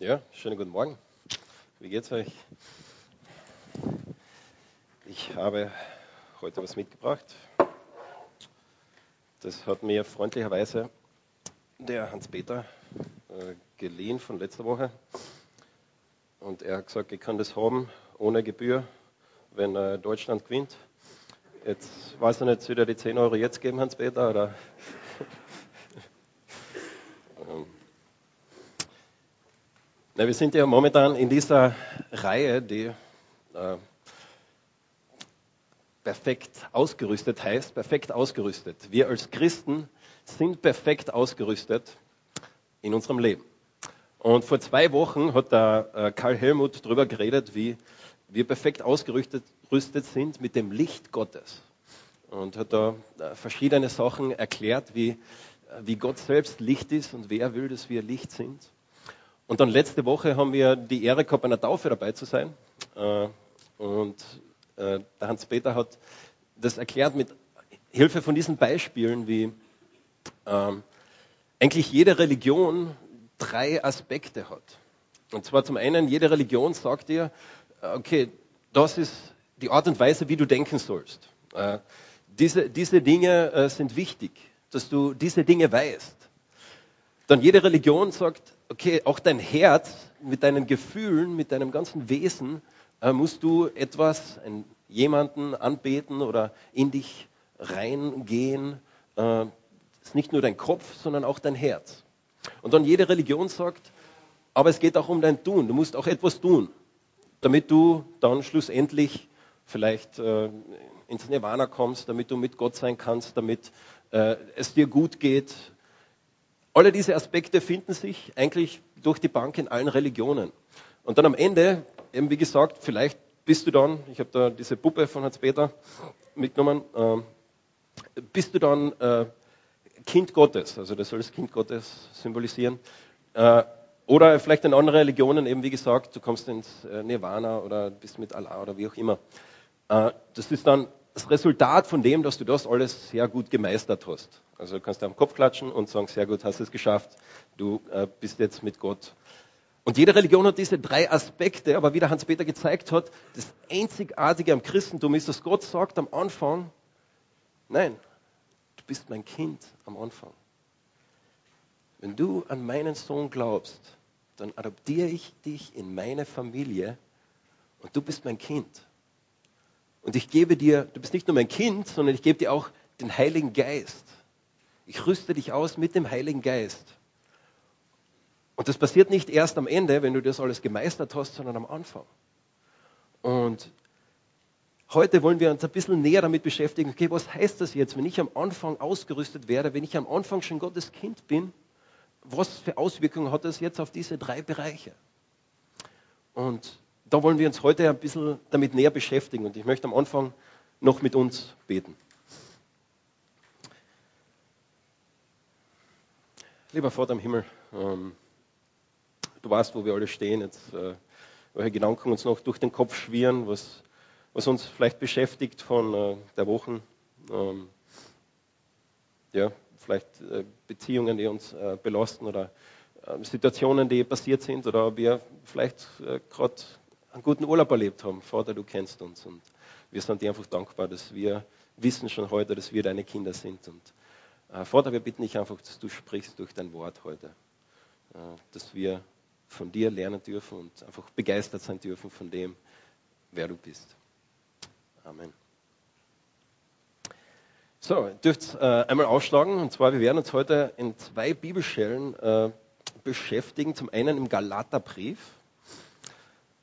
Ja, schönen guten Morgen. Wie geht's euch? Ich habe heute was mitgebracht. Das hat mir freundlicherweise der Hans-Peter äh, geliehen von letzter Woche. Und er hat gesagt, ich kann das haben ohne Gebühr, wenn äh, Deutschland gewinnt. Jetzt weiß er nicht, soll er die 10 Euro jetzt geben, Hans-Peter? Na, wir sind ja momentan in dieser Reihe, die äh, perfekt ausgerüstet heißt, perfekt ausgerüstet. Wir als Christen sind perfekt ausgerüstet in unserem Leben. Und vor zwei Wochen hat der äh, Karl Helmut darüber geredet, wie wir perfekt ausgerüstet sind mit dem Licht Gottes. Und hat da äh, verschiedene Sachen erklärt, wie, äh, wie Gott selbst Licht ist und wer will, dass wir Licht sind. Und dann letzte Woche haben wir die Ehre gehabt, einer Taufe dabei zu sein. Äh, und äh, der Hans-Peter hat das erklärt mit Hilfe von diesen Beispielen, wie ähm, eigentlich jede Religion drei Aspekte hat. Und zwar zum einen, jede Religion sagt dir, äh, okay, das ist die Art und Weise, wie du denken sollst. Diese, diese Dinge sind wichtig, dass du diese Dinge weißt. Dann jede Religion sagt, okay, auch dein Herz mit deinen Gefühlen, mit deinem ganzen Wesen äh, musst du etwas, ein, jemanden anbeten oder in dich reingehen. Äh, ist nicht nur dein Kopf, sondern auch dein Herz. Und dann jede Religion sagt, aber es geht auch um dein Tun. Du musst auch etwas tun, damit du dann schlussendlich vielleicht äh, ins Nirvana kommst, damit du mit Gott sein kannst, damit äh, es dir gut geht, alle diese Aspekte finden sich eigentlich durch die Bank in allen Religionen. Und dann am Ende, eben wie gesagt, vielleicht bist du dann, ich habe da diese Puppe von Hans-Peter mitgenommen, äh, bist du dann äh, Kind Gottes, also das soll das Kind Gottes symbolisieren. Äh, oder vielleicht in anderen Religionen, eben wie gesagt, du kommst ins äh, Nirvana oder bist mit Allah oder wie auch immer. Äh, das ist dann das Resultat von dem, dass du das alles sehr gut gemeistert hast. Also du kannst dir am Kopf klatschen und sagen, sehr gut, hast es geschafft, du äh, bist jetzt mit Gott. Und jede Religion hat diese drei Aspekte, aber wie der Hans-Peter gezeigt hat, das Einzigartige am Christentum ist, dass Gott sagt am Anfang, nein, du bist mein Kind am Anfang. Wenn du an meinen Sohn glaubst, dann adoptiere ich dich in meine Familie und du bist mein Kind. Und ich gebe dir, du bist nicht nur mein Kind, sondern ich gebe dir auch den Heiligen Geist. Ich rüste dich aus mit dem Heiligen Geist. Und das passiert nicht erst am Ende, wenn du das alles gemeistert hast, sondern am Anfang. Und heute wollen wir uns ein bisschen näher damit beschäftigen, okay, was heißt das jetzt, wenn ich am Anfang ausgerüstet werde, wenn ich am Anfang schon Gottes Kind bin, was für Auswirkungen hat das jetzt auf diese drei Bereiche? Und da wollen wir uns heute ein bisschen damit näher beschäftigen und ich möchte am Anfang noch mit uns beten. Lieber Vater im Himmel, ähm, du weißt, wo wir alle stehen. Jetzt, äh, welche Gedanken uns noch durch den Kopf schwirren, was, was uns vielleicht beschäftigt von äh, der Wochen. Ähm, ja, vielleicht äh, Beziehungen, die uns äh, belasten oder äh, Situationen, die passiert sind oder wir vielleicht äh, gerade einen guten Urlaub erlebt haben. Vater, du kennst uns und wir sind dir einfach dankbar, dass wir wissen schon heute, dass wir deine Kinder sind und äh, Vater, wir bitten dich einfach, dass du sprichst durch dein Wort heute, äh, dass wir von dir lernen dürfen und einfach begeistert sein dürfen von dem, wer du bist. Amen. So, ihr dürft äh, einmal ausschlagen, und zwar, wir werden uns heute in zwei Bibelstellen äh, beschäftigen. Zum einen im Galaterbrief,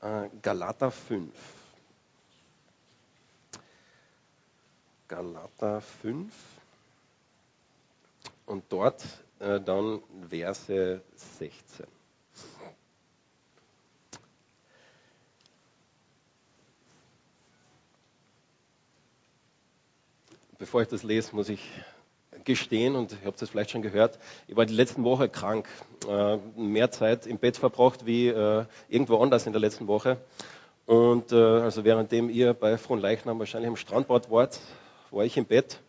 Galater 5. Galater 5 und dort äh, dann Verse 16. Bevor ich das lese, muss ich gestehen, und ihr habt es vielleicht schon gehört, ich war die letzten Woche krank, äh, mehr Zeit im Bett verbracht wie äh, irgendwo anders in der letzten Woche. Und äh, also währenddem ihr bei Fronleichnam wahrscheinlich am Strandbad wart, war ich im Bett,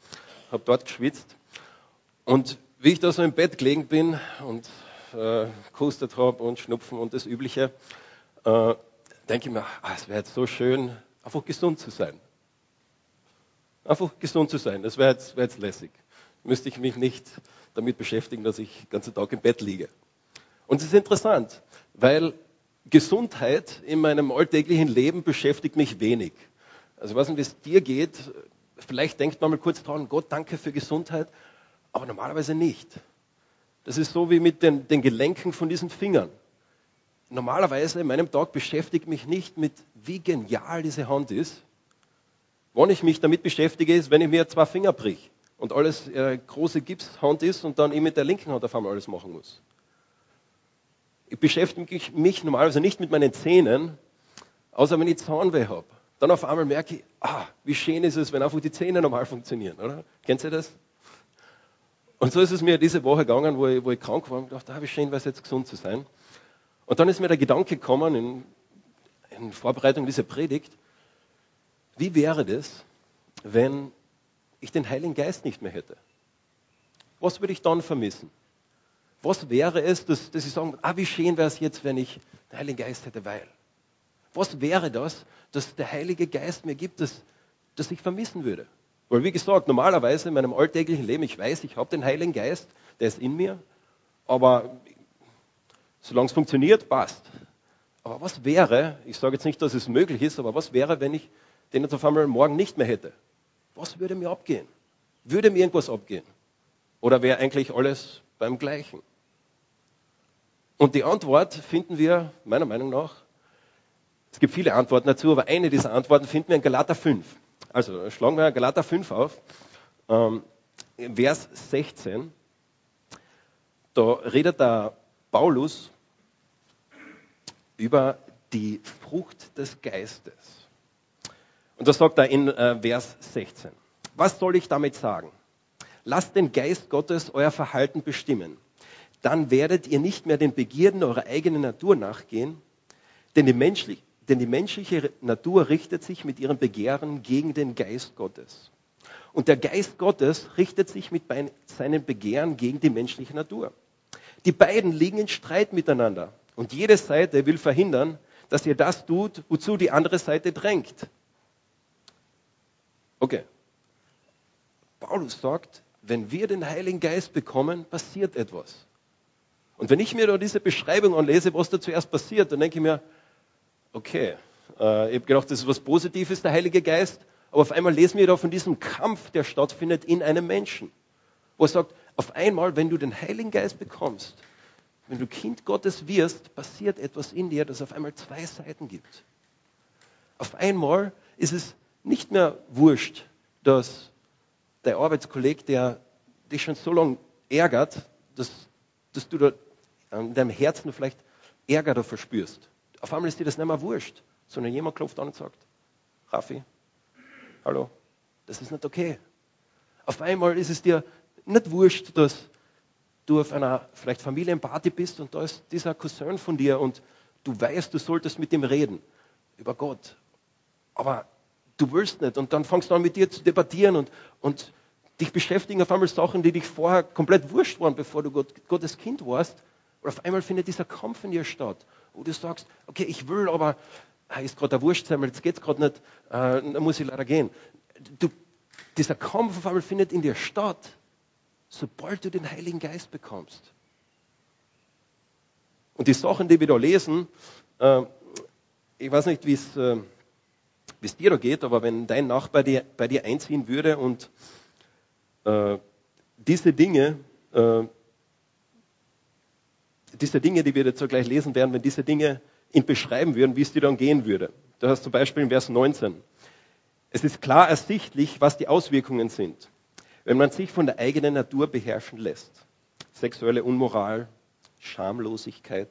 habe dort geschwitzt und wie ich da so im Bett gelegen bin und äh, gehustet habe und Schnupfen und das Übliche, äh, denke ich mir, ah, es wäre jetzt so schön, einfach gesund zu sein. Einfach gesund zu sein, das wäre jetzt, wär jetzt lässig. Müsste ich mich nicht damit beschäftigen, dass ich den ganzen Tag im Bett liege. Und es ist interessant, weil Gesundheit in meinem alltäglichen Leben beschäftigt mich wenig. Also ich weiß nicht, wie es dir geht. Vielleicht denkt man mal kurz dran, Gott, danke für Gesundheit, aber normalerweise nicht. Das ist so wie mit den, den Gelenken von diesen Fingern. Normalerweise in meinem Tag beschäftigt mich nicht mit, wie genial diese Hand ist. Wann ich mich damit beschäftige, ist, wenn ich mir zwei Finger brich und alles äh, große Gipshand ist und dann ich mit der linken Hand auf einmal alles machen muss. Ich beschäftige mich normalerweise nicht mit meinen Zähnen, außer wenn ich Zahnweh habe. Dann auf einmal merke ich, ah, wie schön ist es, wenn einfach die Zähne normal funktionieren, oder? Kennt ihr das? Und so ist es mir diese Woche gegangen, wo ich, wo ich krank war und dachte, ah, wie schön wäre es jetzt gesund zu sein. Und dann ist mir der Gedanke gekommen, in, in Vorbereitung dieser Predigt, wie wäre das, wenn ich den Heiligen Geist nicht mehr hätte? Was würde ich dann vermissen? Was wäre es, dass, dass ich sagen ah, wie schön wäre es jetzt, wenn ich den Heiligen Geist hätte, weil? Was wäre das, dass der Heilige Geist mir gibt, dass, dass ich vermissen würde? Weil, wie gesagt, normalerweise in meinem alltäglichen Leben, ich weiß, ich habe den Heiligen Geist, der ist in mir, aber solange es funktioniert, passt. Aber was wäre, ich sage jetzt nicht, dass es möglich ist, aber was wäre, wenn ich den jetzt auf einmal morgen nicht mehr hätte? Was würde mir abgehen? Würde mir irgendwas abgehen? Oder wäre eigentlich alles beim Gleichen? Und die Antwort finden wir meiner Meinung nach, es gibt viele Antworten dazu, aber eine dieser Antworten finden wir in Galater 5. Also schlagen wir Galater 5 auf, ähm, Vers 16. Da redet der Paulus über die Frucht des Geistes. Und das sagt er in äh, Vers 16. Was soll ich damit sagen? Lasst den Geist Gottes euer Verhalten bestimmen. Dann werdet ihr nicht mehr den Begierden eurer eigenen Natur nachgehen, denn die, menschlich, denn die menschliche Natur richtet sich mit ihren Begehren gegen den Geist Gottes. Und der Geist Gottes richtet sich mit seinen Begehren gegen die menschliche Natur. Die beiden liegen in Streit miteinander. Und jede Seite will verhindern, dass ihr das tut, wozu die andere Seite drängt. Okay. Paulus sagt, wenn wir den Heiligen Geist bekommen, passiert etwas. Und wenn ich mir da diese Beschreibung anlese, was da zuerst passiert, dann denke ich mir, okay, äh, ich habe gedacht, das ist was Positives, der Heilige Geist, aber auf einmal lesen wir da von diesem Kampf, der stattfindet in einem Menschen, wo er sagt, auf einmal, wenn du den Heiligen Geist bekommst, wenn du Kind Gottes wirst, passiert etwas in dir, das auf einmal zwei Seiten gibt. Auf einmal ist es nicht mehr wurscht, dass der Arbeitskollege, der dich schon so lange ärgert, dass, dass du da in deinem Herzen vielleicht Ärger da verspürst. Auf einmal ist dir das nicht mehr wurscht, sondern jemand klopft an und sagt, Raffi, hallo, das ist nicht okay. Auf einmal ist es dir nicht wurscht, dass du auf einer vielleicht Familienparty bist und da ist dieser Cousin von dir und du weißt, du solltest mit ihm reden über Gott. Aber du willst nicht und dann fangst du an mit dir zu debattieren und, und dich beschäftigen auf einmal Sachen, die dich vorher komplett wurscht waren, bevor du Gott, Gottes Kind warst. Und auf einmal findet dieser Kampf in dir statt, wo du sagst, okay, ich will, aber ah, ist gerade der Wurstsemmel, jetzt geht es gerade nicht, äh, da muss ich leider gehen. Du, dieser Kampf auf einmal findet in dir statt sobald du den Heiligen Geist bekommst. Und die Sachen, die wir da lesen, äh, ich weiß nicht, wie es äh, dir da geht, aber wenn dein Nachbar dir, bei dir einziehen würde und äh, diese Dinge, äh, diese Dinge, die wir jetzt so gleich lesen werden, wenn diese Dinge ihn beschreiben würden, wie es dir dann gehen würde. Da hast du zum Beispiel in Vers 19. Es ist klar ersichtlich, was die Auswirkungen sind. Wenn man sich von der eigenen Natur beherrschen lässt, sexuelle Unmoral, Schamlosigkeit,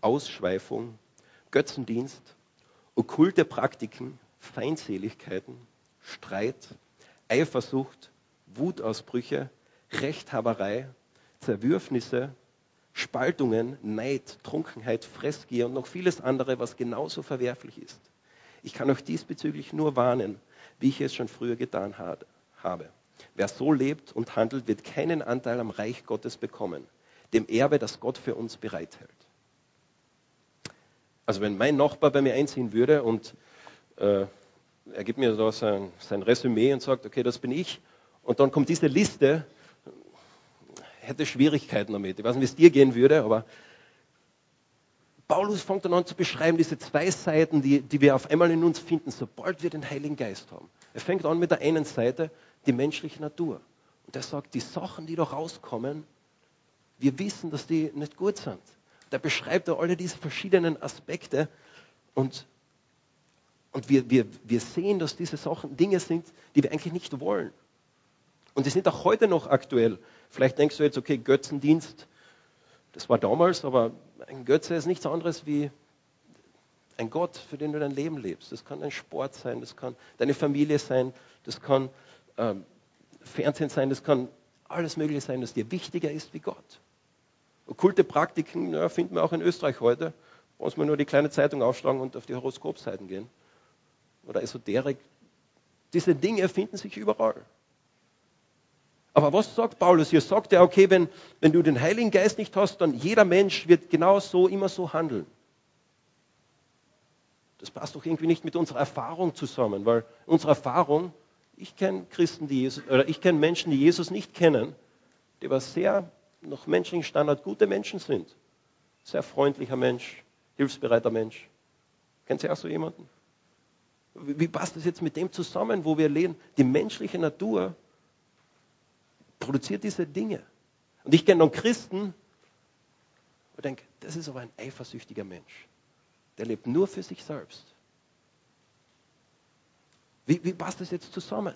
Ausschweifung, Götzendienst, okkulte Praktiken, Feindseligkeiten, Streit, Eifersucht, Wutausbrüche, Rechthaberei, Zerwürfnisse, Spaltungen, Neid, Trunkenheit, Fressgier und noch vieles andere, was genauso verwerflich ist. Ich kann euch diesbezüglich nur warnen, wie ich es schon früher getan habe. Wer so lebt und handelt, wird keinen Anteil am Reich Gottes bekommen. dem Erbe, das Gott für uns bereithält. Also wenn mein Nachbar bei mir einziehen würde und äh, er gibt mir da sein, sein Resümee und sagt, okay, das bin ich, und dann kommt diese Liste, hätte Schwierigkeiten damit. Ich weiß nicht, wie es dir gehen würde, aber Paulus fängt dann an zu beschreiben, diese zwei Seiten, die, die wir auf einmal in uns finden, sobald wir den Heiligen Geist haben. Er fängt an mit der einen Seite, die menschliche Natur. Und er sagt, die Sachen, die da rauskommen, wir wissen, dass die nicht gut sind. Der beschreibt da alle diese verschiedenen Aspekte und, und wir, wir, wir sehen, dass diese Sachen Dinge sind, die wir eigentlich nicht wollen. Und die sind auch heute noch aktuell. Vielleicht denkst du jetzt, okay, Götzendienst, das war damals, aber ein Götze ist nichts anderes wie ein Gott, für den du dein Leben lebst. Das kann ein Sport sein, das kann deine Familie sein, das kann ähm, Fernsehen sein, das kann alles Mögliche sein, das dir wichtiger ist wie Gott. Okkulte Praktiken ja, finden wir auch in Österreich heute. Muss man nur die kleine Zeitung aufschlagen und auf die Horoskopseiten gehen. Oder Esoterik. Diese Dinge finden sich überall. Aber was sagt Paulus hier? Sagt er, okay, wenn, wenn du den Heiligen Geist nicht hast, dann jeder Mensch wird genau so, immer so handeln. Das passt doch irgendwie nicht mit unserer Erfahrung zusammen, weil unsere Erfahrung, ich kenne Christen, die Jesus, oder ich kenne Menschen, die Jesus nicht kennen, die aber sehr nach menschlichen Standard gute Menschen sind. Sehr freundlicher Mensch, hilfsbereiter Mensch. Kennt Sie auch so jemanden? Wie passt das jetzt mit dem zusammen, wo wir leben? Die menschliche Natur produziert diese Dinge. Und ich kenne dann Christen und denke, das ist aber ein eifersüchtiger Mensch. Der lebt nur für sich selbst. Wie, wie passt das jetzt zusammen?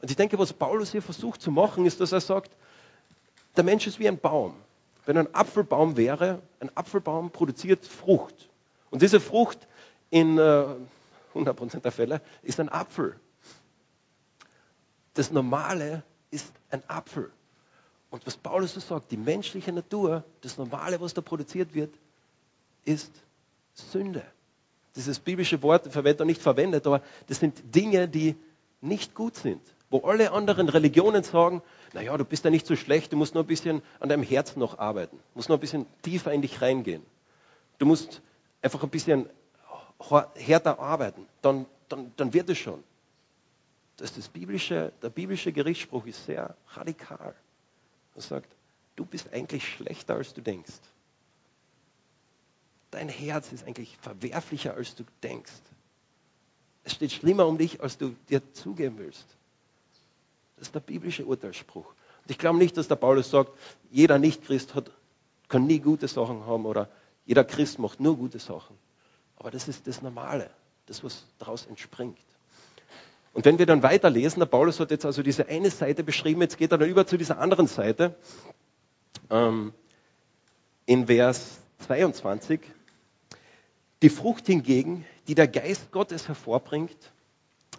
Und ich denke, was Paulus hier versucht zu machen, ist, dass er sagt, der Mensch ist wie ein Baum. Wenn ein Apfelbaum wäre, ein Apfelbaum produziert Frucht. Und diese Frucht in äh, 100% der Fälle ist ein Apfel. Das Normale ist ein Apfel. Und was Paulus so sagt, die menschliche Natur, das Normale, was da produziert wird, ist Sünde. Dieses biblische Wort verwendet er nicht verwendet, aber das sind Dinge, die nicht gut sind. Wo alle anderen Religionen sagen, naja, du bist ja nicht so schlecht, du musst nur ein bisschen an deinem Herzen noch arbeiten, du musst nur ein bisschen tiefer in dich reingehen. Du musst einfach ein bisschen härter arbeiten, dann, dann, dann wird es schon dass das biblische, der biblische Gerichtsspruch ist sehr radikal. Er sagt, du bist eigentlich schlechter, als du denkst. Dein Herz ist eigentlich verwerflicher, als du denkst. Es steht schlimmer um dich, als du dir zugeben willst. Das ist der biblische Urteilsspruch. Und ich glaube nicht, dass der Paulus sagt, jeder Nicht-Christ kann nie gute Sachen haben oder jeder Christ macht nur gute Sachen. Aber das ist das Normale, das, was daraus entspringt. Und wenn wir dann weiterlesen, der Paulus hat jetzt also diese eine Seite beschrieben, jetzt geht er dann über zu dieser anderen Seite. Ähm, in Vers 22. Die Frucht hingegen, die der Geist Gottes hervorbringt,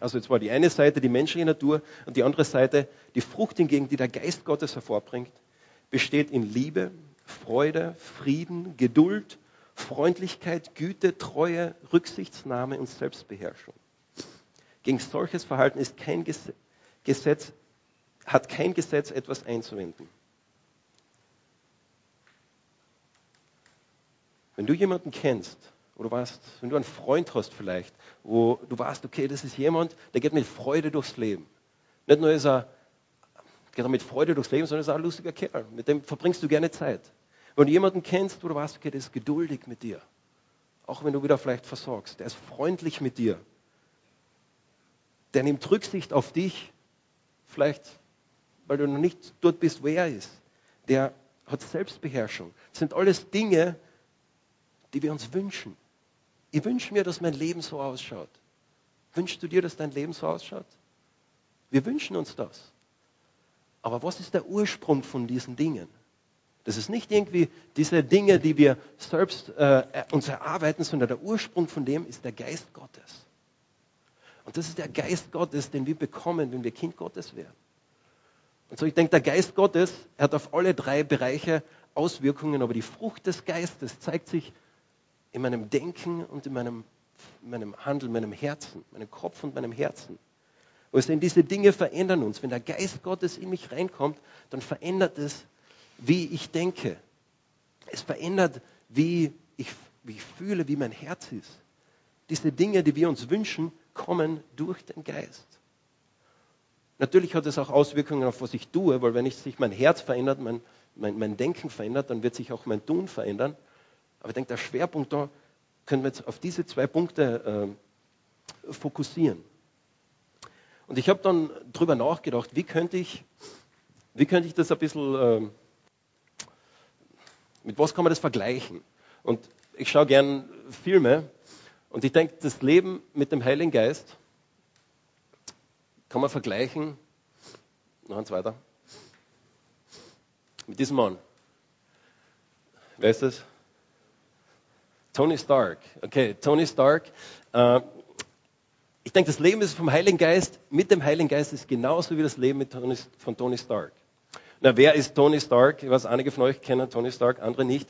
also jetzt war die eine Seite die menschliche Natur und die andere Seite die Frucht hingegen, die der Geist Gottes hervorbringt, besteht in Liebe, Freude, Frieden, Geduld, Freundlichkeit, Güte, Treue, Rücksichtsnahme und Selbstbeherrschung. Gegen solches Verhalten ist kein Gesetz, hat kein Gesetz etwas einzuwenden. Wenn du jemanden kennst, oder weißt, wenn du einen Freund hast vielleicht, wo du weißt, okay, das ist jemand, der geht mit Freude durchs Leben. Nicht nur ist er, geht er mit Freude durchs Leben, sondern ist er ein lustiger Kerl. Mit dem verbringst du gerne Zeit. Wenn du jemanden kennst, wo du weißt, okay, der ist geduldig mit dir. Auch wenn du wieder vielleicht versorgst. Der ist freundlich mit dir der nimmt Rücksicht auf dich, vielleicht weil du noch nicht dort bist, wo er ist. Der hat Selbstbeherrschung. Das sind alles Dinge, die wir uns wünschen. Ich wünsche mir, dass mein Leben so ausschaut. Wünschst du dir, dass dein Leben so ausschaut? Wir wünschen uns das. Aber was ist der Ursprung von diesen Dingen? Das ist nicht irgendwie diese Dinge, die wir selbst äh, uns erarbeiten, sondern der Ursprung von dem ist der Geist Gottes. Und das ist der Geist Gottes, den wir bekommen, wenn wir Kind Gottes werden. Und so, ich denke, der Geist Gottes hat auf alle drei Bereiche Auswirkungen, aber die Frucht des Geistes zeigt sich in meinem Denken und in meinem, meinem Handeln, meinem Herzen, meinem Kopf und meinem Herzen. Es denn diese Dinge verändern uns. Wenn der Geist Gottes in mich reinkommt, dann verändert es wie ich denke. Es verändert, wie ich, wie ich fühle, wie mein Herz ist. Diese Dinge, die wir uns wünschen, kommen durch den Geist. Natürlich hat es auch Auswirkungen auf was ich tue, weil wenn sich mein Herz verändert, mein, mein, mein Denken verändert, dann wird sich auch mein Tun verändern. Aber ich denke, der Schwerpunkt da können wir jetzt auf diese zwei Punkte äh, fokussieren. Und ich habe dann darüber nachgedacht, wie könnte ich, wie könnte ich das ein bisschen, äh, mit was kann man das vergleichen? Und ich schaue gern Filme und ich denke, das Leben mit dem Heiligen Geist kann man vergleichen, noch eins weiter, mit diesem Mann. Wer ist das? Tony Stark. Okay, Tony Stark. Äh, ich denke, das Leben ist vom Heiligen Geist, mit dem Heiligen Geist ist genauso wie das Leben Tony, von Tony Stark. Na, wer ist Tony Stark? Ich weiß, einige von euch kennen Tony Stark, andere nicht.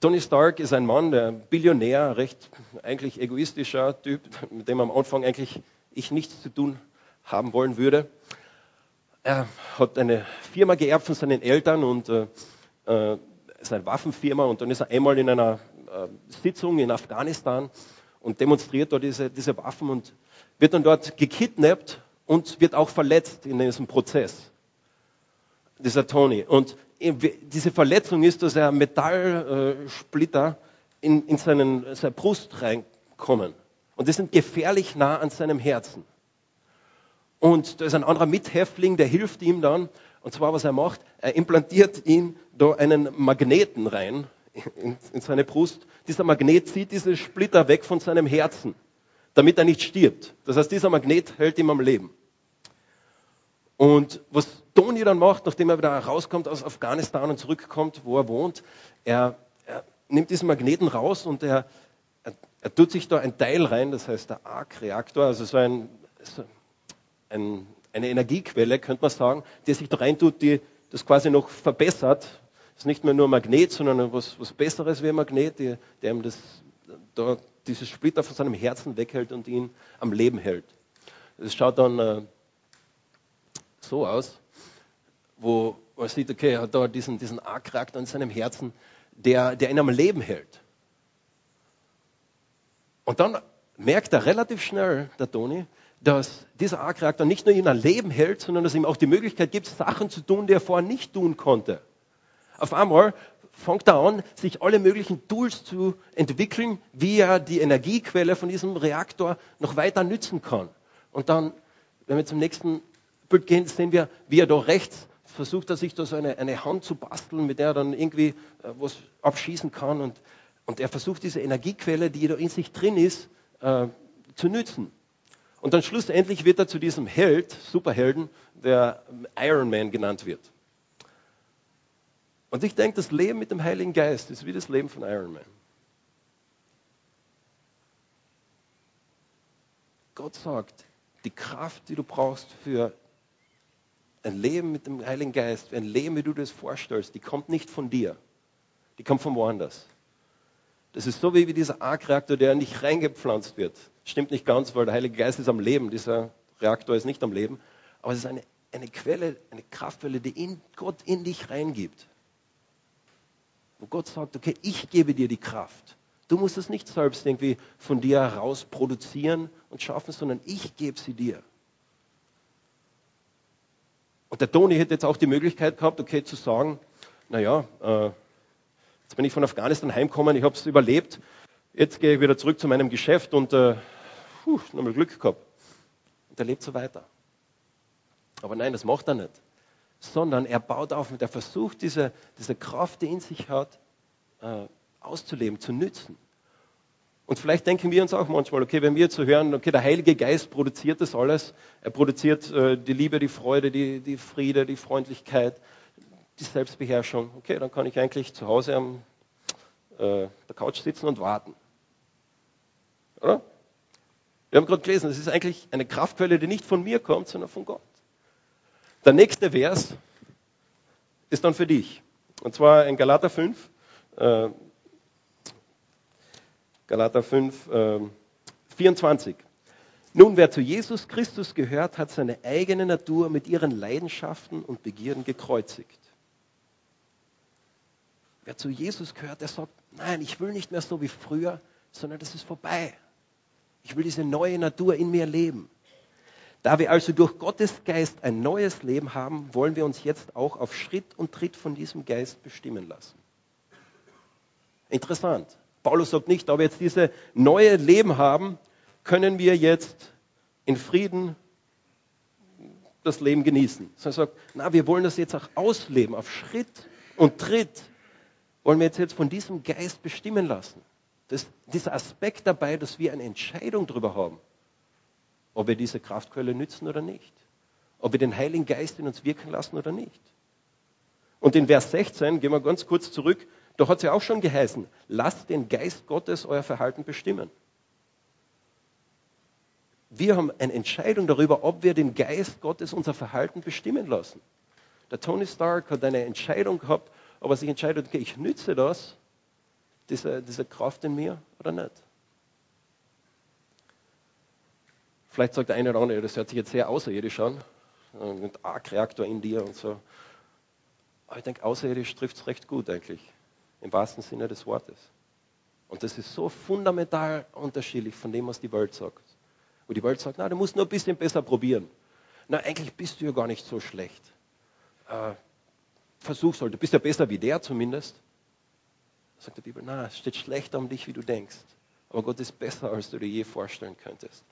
Tony Stark ist ein Mann, der Billionär, recht eigentlich egoistischer Typ, mit dem am Anfang eigentlich ich nichts zu tun haben wollen würde. Er hat eine Firma geerbt von seinen Eltern und äh, äh, ist eine Waffenfirma und dann ist er einmal in einer äh, Sitzung in Afghanistan und demonstriert dort diese, diese Waffen und wird dann dort gekidnappt und wird auch verletzt in diesem Prozess. Dieser Tony. Und diese Verletzung ist, dass er Metallsplitter in, in seinen, seine Brust reinkommen. Und die sind gefährlich nah an seinem Herzen. Und da ist ein anderer Mithäftling, der hilft ihm dann. Und zwar, was er macht, er implantiert ihn da einen Magneten rein in, in seine Brust. Dieser Magnet zieht diese Splitter weg von seinem Herzen, damit er nicht stirbt. Das heißt, dieser Magnet hält ihm am Leben. Und was Tony dann macht, nachdem er wieder rauskommt aus Afghanistan und zurückkommt, wo er wohnt, er, er nimmt diesen Magneten raus und er, er, er, tut sich da ein Teil rein, das heißt der Arc-Reaktor, also so ein, so ein, eine Energiequelle, könnte man sagen, die sich da reintut, die das quasi noch verbessert. Das ist nicht mehr nur Magnet, sondern was, was Besseres wie ein Magnet, die, der ihm das, da, dieses Splitter von seinem Herzen weghält und ihn am Leben hält. Es schaut dann äh, so aus, wo man sieht, okay, er hat da diesen, diesen A-Charakter in seinem Herzen, der, der ihn am Leben hält. Und dann merkt er relativ schnell, der Toni, dass dieser A-Charakter nicht nur ihn am Leben hält, sondern dass ihm auch die Möglichkeit gibt, Sachen zu tun, die er vorher nicht tun konnte. Auf einmal fängt er an, sich alle möglichen Tools zu entwickeln, wie er die Energiequelle von diesem Reaktor noch weiter nützen kann. Und dann, wenn wir zum nächsten Bild gehen, sehen wir, wie er da rechts versucht, er sich da so eine, eine Hand zu basteln, mit der er dann irgendwie äh, was abschießen kann. Und, und er versucht, diese Energiequelle, die da in sich drin ist, äh, zu nützen. Und dann schlussendlich wird er zu diesem Held, Superhelden, der Iron Man genannt wird. Und ich denke, das Leben mit dem Heiligen Geist ist wie das Leben von Iron Man. Gott sagt, die Kraft, die du brauchst für ein Leben mit dem Heiligen Geist, ein Leben, wie du das vorstellst, die kommt nicht von dir. Die kommt von woanders. Das ist so wie dieser Arc-Reaktor, der nicht reingepflanzt wird. Stimmt nicht ganz, weil der Heilige Geist ist am Leben. Dieser Reaktor ist nicht am Leben. Aber es ist eine, eine Quelle, eine Kraftquelle, die in Gott in dich reingibt. Wo Gott sagt, okay, ich gebe dir die Kraft. Du musst es nicht selbst irgendwie von dir heraus produzieren und schaffen, sondern ich gebe sie dir. Und der Toni hätte jetzt auch die Möglichkeit gehabt, okay, zu sagen, naja, äh, jetzt bin ich von Afghanistan heimgekommen, ich habe es überlebt, jetzt gehe ich wieder zurück zu meinem Geschäft und äh, puh, nochmal Glück gehabt. Und er lebt so weiter. Aber nein, das macht er nicht sondern er baut auf und er versucht, diese, diese Kraft, die in sich hat, äh, auszuleben, zu nützen. Und vielleicht denken wir uns auch manchmal, okay, wenn wir zu hören, okay, der Heilige Geist produziert das alles, er produziert äh, die Liebe, die Freude, die, die Friede, die Freundlichkeit, die Selbstbeherrschung, okay, dann kann ich eigentlich zu Hause am äh, der Couch sitzen und warten. Oder? Wir haben gerade gelesen, es ist eigentlich eine Kraftquelle, die nicht von mir kommt, sondern von Gott. Der nächste Vers ist dann für dich. Und zwar in Galater 5. Äh, Galater 5, äh, 24. Nun, wer zu Jesus Christus gehört, hat seine eigene Natur mit ihren Leidenschaften und Begierden gekreuzigt. wer zu Jesus gehört, der sagt, nein, ich will nicht mehr so wie früher, sondern das ist vorbei. Ich will diese neue Natur in mir leben. Da wir also durch Gottes Geist ein neues Leben haben, wollen wir uns jetzt auch auf Schritt und Tritt von diesem Geist bestimmen lassen. Interessant. Paulus sagt nicht, da wir jetzt dieses neue Leben haben, können wir jetzt in Frieden das Leben genießen. Sondern er sagt, na, wir wollen das jetzt auch ausleben, auf Schritt und Tritt wollen wir jetzt, jetzt von diesem Geist bestimmen lassen. Das, dieser Aspekt dabei, dass wir eine Entscheidung darüber haben, ob wir diese Kraftquelle nützen oder nicht. Ob wir den Heiligen Geist in uns wirken lassen oder nicht. Und in Vers 16, gehen wir ganz kurz zurück, da hat es ja auch schon geheißen, lasst den Geist Gottes euer Verhalten bestimmen. Wir haben eine Entscheidung darüber, ob wir den Geist Gottes unser Verhalten bestimmen lassen. Der Tony Stark hat eine Entscheidung gehabt, ob er sich entscheidet, okay, ich nütze das, diese, diese Kraft in mir oder nicht. Vielleicht sagt der eine oder andere, das hört sich jetzt sehr außerirdisch an, ein Arc-Reaktor in dir und so. Aber ich denke, außerirdisch trifft es recht gut eigentlich, im wahrsten Sinne des Wortes. Und das ist so fundamental unterschiedlich von dem, was die Welt sagt. Wo die Welt sagt, na, du musst nur ein bisschen besser probieren. Na, eigentlich bist du ja gar nicht so schlecht. Äh, versuch's halt, du bist ja besser wie der zumindest. Sagt die Bibel, na, es steht schlechter um dich, wie du denkst. Aber Gott ist besser, als du dir je vorstellen könntest.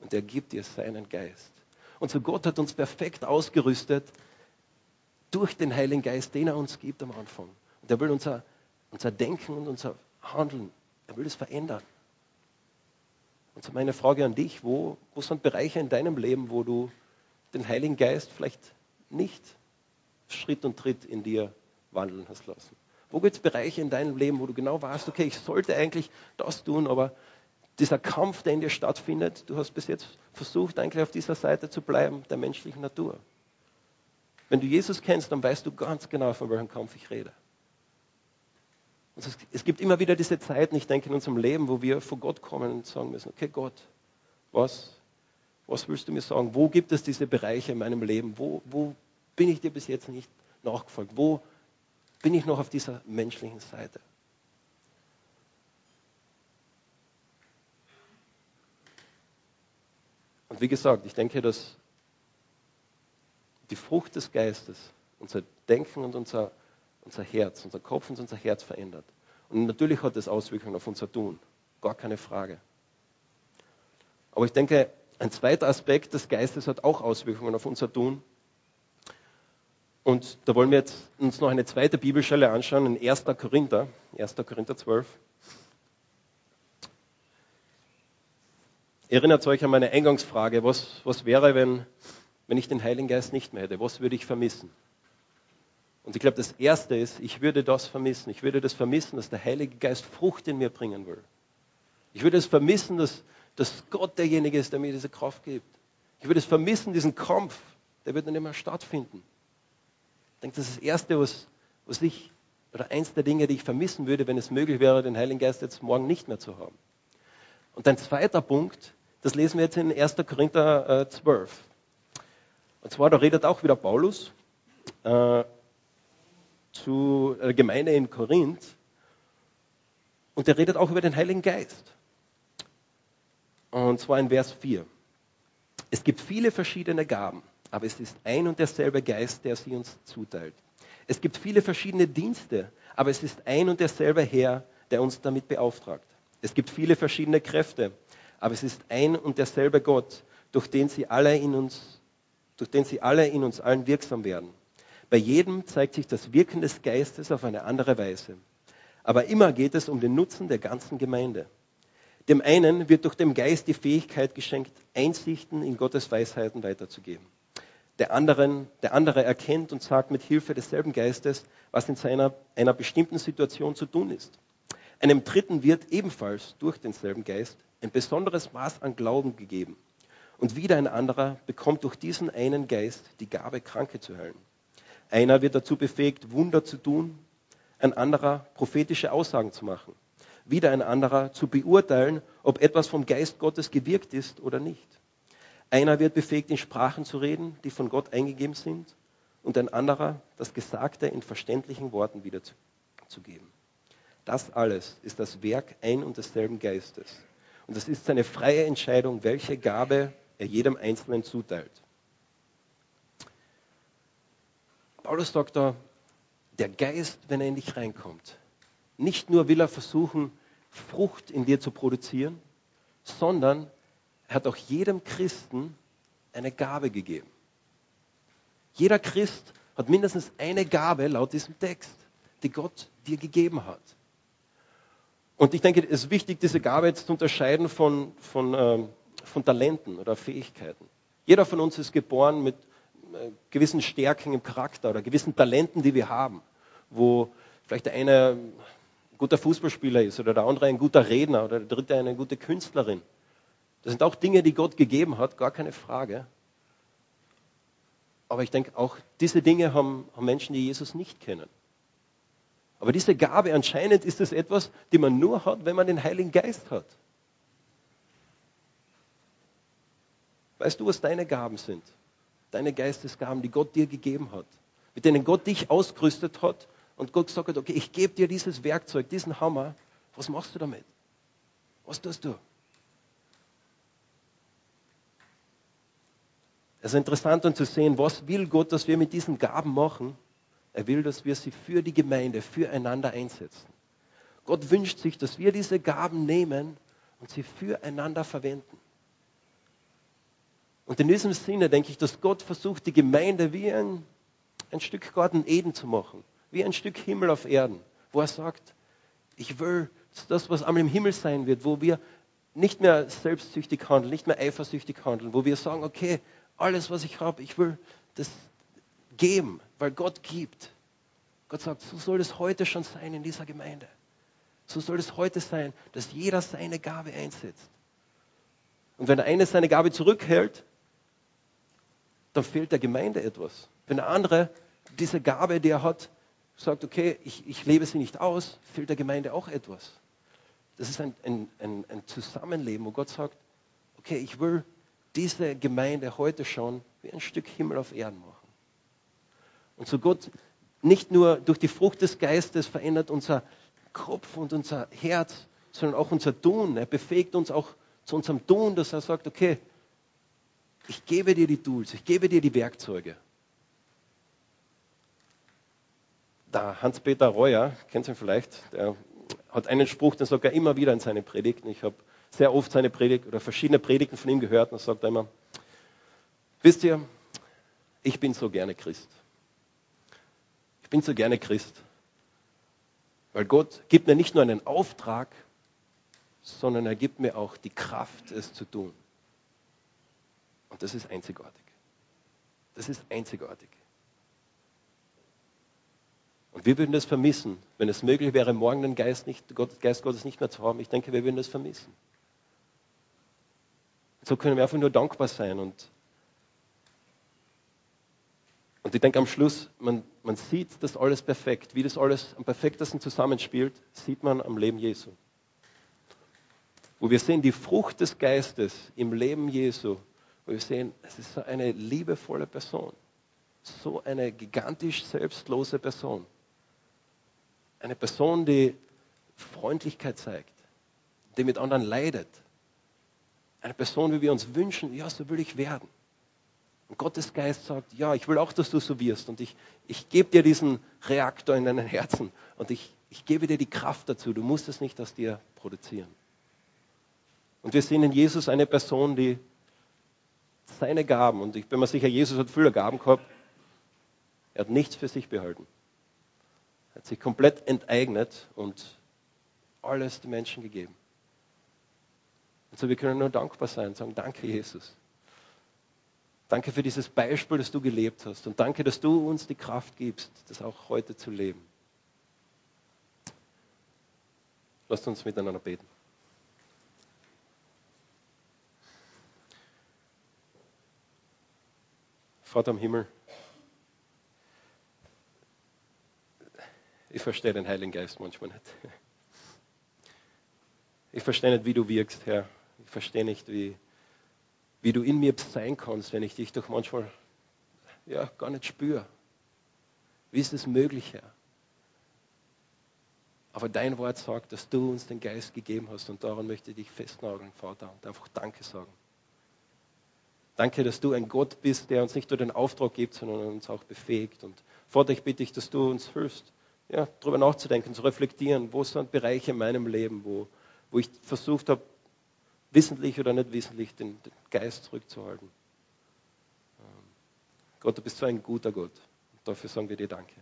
Und er gibt dir seinen Geist. Und so Gott hat uns perfekt ausgerüstet durch den Heiligen Geist, den er uns gibt am Anfang. Und er will unser, unser Denken und unser Handeln, er will es verändern. Und so meine Frage an dich, wo, wo sind Bereiche in deinem Leben, wo du den Heiligen Geist vielleicht nicht Schritt und Tritt in dir wandeln hast lassen? Wo gibt es Bereiche in deinem Leben, wo du genau weißt, okay, ich sollte eigentlich das tun, aber dieser Kampf, der in dir stattfindet, du hast bis jetzt versucht, eigentlich auf dieser Seite zu bleiben, der menschlichen Natur. Wenn du Jesus kennst, dann weißt du ganz genau, von welchem Kampf ich rede. Und es gibt immer wieder diese Zeiten, ich denke in unserem Leben, wo wir vor Gott kommen und sagen müssen, okay Gott, was, was willst du mir sagen? Wo gibt es diese Bereiche in meinem Leben? Wo, wo bin ich dir bis jetzt nicht nachgefolgt? Wo bin ich noch auf dieser menschlichen Seite? Und wie gesagt, ich denke, dass die Frucht des Geistes unser Denken und unser, unser Herz, unser Kopf und unser Herz verändert. Und natürlich hat das Auswirkungen auf unser Tun, gar keine Frage. Aber ich denke, ein zweiter Aspekt des Geistes hat auch Auswirkungen auf unser Tun. Und da wollen wir jetzt uns noch eine zweite Bibelstelle anschauen, in 1. Korinther, 1. Korinther 12. Erinnert euch an meine Eingangsfrage, was, was wäre, wenn, wenn ich den Heiligen Geist nicht mehr hätte? Was würde ich vermissen? Und ich glaube, das Erste ist, ich würde das vermissen. Ich würde das vermissen, dass der Heilige Geist Frucht in mir bringen will. Ich würde es vermissen, dass, dass Gott derjenige ist, der mir diese Kraft gibt. Ich würde es vermissen, diesen Kampf, der wird dann immer stattfinden. Ich denke, das ist das Erste, was, was ich, oder eins der Dinge, die ich vermissen würde, wenn es möglich wäre, den Heiligen Geist jetzt morgen nicht mehr zu haben. Und ein zweiter Punkt, das lesen wir jetzt in 1. Korinther äh, 12. Und zwar, da redet auch wieder Paulus äh, zu der Gemeinde in Korinth. Und er redet auch über den Heiligen Geist. Und zwar in Vers 4. Es gibt viele verschiedene Gaben, aber es ist ein und derselbe Geist, der sie uns zuteilt. Es gibt viele verschiedene Dienste, aber es ist ein und derselbe Herr, der uns damit beauftragt. Es gibt viele verschiedene Kräfte, aber es ist ein und derselbe Gott, durch den sie alle in uns, durch den sie alle in uns allen wirksam werden. Bei jedem zeigt sich das Wirken des Geistes auf eine andere Weise. Aber immer geht es um den Nutzen der ganzen Gemeinde. Dem einen wird durch den Geist die Fähigkeit geschenkt, Einsichten in Gottes Weisheiten weiterzugeben. Der, anderen, der andere erkennt und sagt mit Hilfe desselben Geistes, was in seiner, einer bestimmten Situation zu tun ist. Einem Dritten wird ebenfalls durch denselben Geist ein besonderes Maß an Glauben gegeben. Und wieder ein anderer bekommt durch diesen einen Geist die Gabe, Kranke zu heilen. Einer wird dazu befähigt, Wunder zu tun, ein anderer prophetische Aussagen zu machen, wieder ein anderer zu beurteilen, ob etwas vom Geist Gottes gewirkt ist oder nicht. Einer wird befähigt, in Sprachen zu reden, die von Gott eingegeben sind, und ein anderer das Gesagte in verständlichen Worten zu geben. Das alles ist das Werk ein und desselben Geistes. Und es ist seine freie Entscheidung, welche Gabe er jedem Einzelnen zuteilt. Paulus sagt da, der Geist, wenn er in dich reinkommt, nicht nur will er versuchen, Frucht in dir zu produzieren, sondern er hat auch jedem Christen eine Gabe gegeben. Jeder Christ hat mindestens eine Gabe laut diesem Text, die Gott dir gegeben hat. Und ich denke, es ist wichtig, diese Gabe jetzt zu unterscheiden von, von, ähm, von Talenten oder Fähigkeiten. Jeder von uns ist geboren mit gewissen Stärken im Charakter oder gewissen Talenten, die wir haben, wo vielleicht der eine ein guter Fußballspieler ist oder der andere ein guter Redner oder der dritte eine gute Künstlerin. Das sind auch Dinge, die Gott gegeben hat, gar keine Frage. Aber ich denke, auch diese Dinge haben, haben Menschen, die Jesus nicht kennen. Aber diese Gabe, anscheinend ist es etwas, die man nur hat, wenn man den Heiligen Geist hat. Weißt du, was deine Gaben sind? Deine Geistesgaben, die Gott dir gegeben hat, mit denen Gott dich ausgerüstet hat und Gott gesagt hat, okay, ich gebe dir dieses Werkzeug, diesen Hammer. Was machst du damit? Was tust du? Es ist interessant dann zu sehen, was will Gott, dass wir mit diesen Gaben machen er will, dass wir sie für die Gemeinde, füreinander einsetzen. Gott wünscht sich, dass wir diese Gaben nehmen und sie füreinander verwenden. Und in diesem Sinne denke ich, dass Gott versucht, die Gemeinde wie ein, ein Stück Garten Eden zu machen, wie ein Stück Himmel auf Erden, wo er sagt, ich will das, was einmal im Himmel sein wird, wo wir nicht mehr selbstsüchtig handeln, nicht mehr eifersüchtig handeln, wo wir sagen, okay, alles, was ich habe, ich will das geben, weil Gott gibt. Gott sagt, so soll es heute schon sein in dieser Gemeinde. So soll es heute sein, dass jeder seine Gabe einsetzt. Und wenn der eine seine Gabe zurückhält, dann fehlt der Gemeinde etwas. Wenn der andere diese Gabe, die er hat, sagt, okay, ich, ich lebe sie nicht aus, fehlt der Gemeinde auch etwas. Das ist ein, ein, ein, ein Zusammenleben, wo Gott sagt, okay, ich will diese Gemeinde heute schon wie ein Stück Himmel auf Erden machen. Und so Gott nicht nur durch die Frucht des Geistes verändert unser Kopf und unser Herz, sondern auch unser Tun. Er befähigt uns auch zu unserem Tun, dass er sagt, okay, ich gebe dir die Tools, ich gebe dir die Werkzeuge. Da Hans-Peter Reuer, kennt ihr ihn vielleicht, der hat einen Spruch, den sagt er immer wieder in seinen Predigten. Ich habe sehr oft seine Predigt oder verschiedene Predigten von ihm gehört und sagt er immer, wisst ihr, ich bin so gerne Christ. Ich bin so gerne Christ. Weil Gott gibt mir nicht nur einen Auftrag, sondern er gibt mir auch die Kraft, es zu tun. Und das ist einzigartig. Das ist einzigartig. Und wir würden das vermissen, wenn es möglich wäre, morgen den Geist, nicht, Geist Gottes nicht mehr zu haben. Ich denke, wir würden das vermissen. So können wir einfach nur dankbar sein und und ich denke am Schluss, man, man sieht das alles perfekt. Wie das alles am perfektesten zusammenspielt, sieht man am Leben Jesu. Wo wir sehen die Frucht des Geistes im Leben Jesu, wo wir sehen, es ist so eine liebevolle Person. So eine gigantisch selbstlose Person. Eine Person, die Freundlichkeit zeigt, die mit anderen leidet. Eine Person, wie wir uns wünschen, ja, so will ich werden. Und Gottes Geist sagt, ja, ich will auch, dass du so wirst. Und ich, ich gebe dir diesen Reaktor in deinen Herzen. Und ich, ich gebe dir die Kraft dazu. Du musst es nicht aus dir produzieren. Und wir sehen in Jesus eine Person, die seine Gaben, und ich bin mir sicher, Jesus hat viele Gaben gehabt, er hat nichts für sich behalten. Er hat sich komplett enteignet und alles den Menschen gegeben. Und so, wir können nur dankbar sein und sagen, danke Jesus. Danke für dieses Beispiel, das du gelebt hast. Und danke, dass du uns die Kraft gibst, das auch heute zu leben. Lasst uns miteinander beten. Vater im Himmel, ich verstehe den Heiligen Geist manchmal nicht. Ich verstehe nicht, wie du wirkst, Herr. Ich verstehe nicht, wie, wie du in mir sein kannst, wenn ich dich doch manchmal ja, gar nicht spüre. Wie ist es möglich, Herr? Aber dein Wort sagt, dass du uns den Geist gegeben hast und daran möchte ich dich festnageln, Vater, und einfach Danke sagen. Danke, dass du ein Gott bist, der uns nicht nur den Auftrag gibt, sondern uns auch befähigt. Und Vater, ich bitte dich, dass du uns hilfst, ja, darüber nachzudenken, zu reflektieren, wo sind Bereiche in meinem Leben, wo, wo ich versucht habe, wissentlich oder nicht wissentlich den, den Geist zurückzuhalten. Ähm, Gott, du bist so ein guter Gott. Und dafür sagen wir dir Danke.